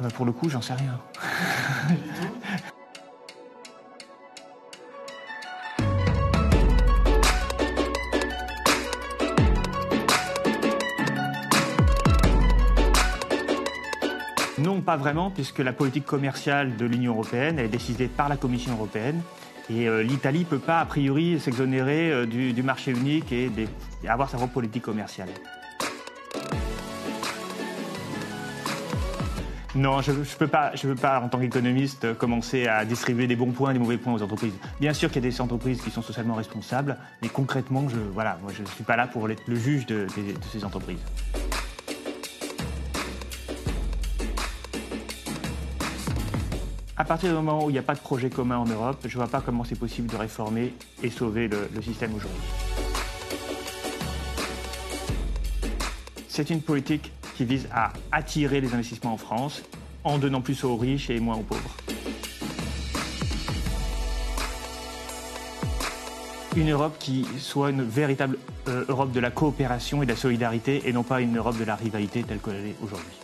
Ah bah, Pour le coup, j'en sais rien. Non, pas vraiment, puisque la politique commerciale de l'Union européenne est décidée par la Commission européenne. Et euh, l'Italie ne peut pas, a priori, s'exonérer euh, du, marché unique et avoir sa propre politique commerciale. Non, je ne peux, pas, je peux pas, en tant qu'économiste, commencer à distribuer des bons points et des mauvais points aux entreprises. Bien sûr qu'il y a des entreprises qui sont socialement responsables, mais concrètement, je voilà, je ne suis pas là pour être le juge de- ces entreprises. À partir du moment où il n'y a pas de projet commun en Europe, je ne vois pas comment c'est possible de réformer et sauver le système aujourd'hui. C'est une politique qui vise à attirer les investissements en France en donnant plus aux riches et moins aux pauvres. Une Europe qui soit une véritable euh, Europe de la coopération et de la solidarité et non pas une Europe de la rivalité telle qu'elle est aujourd'hui.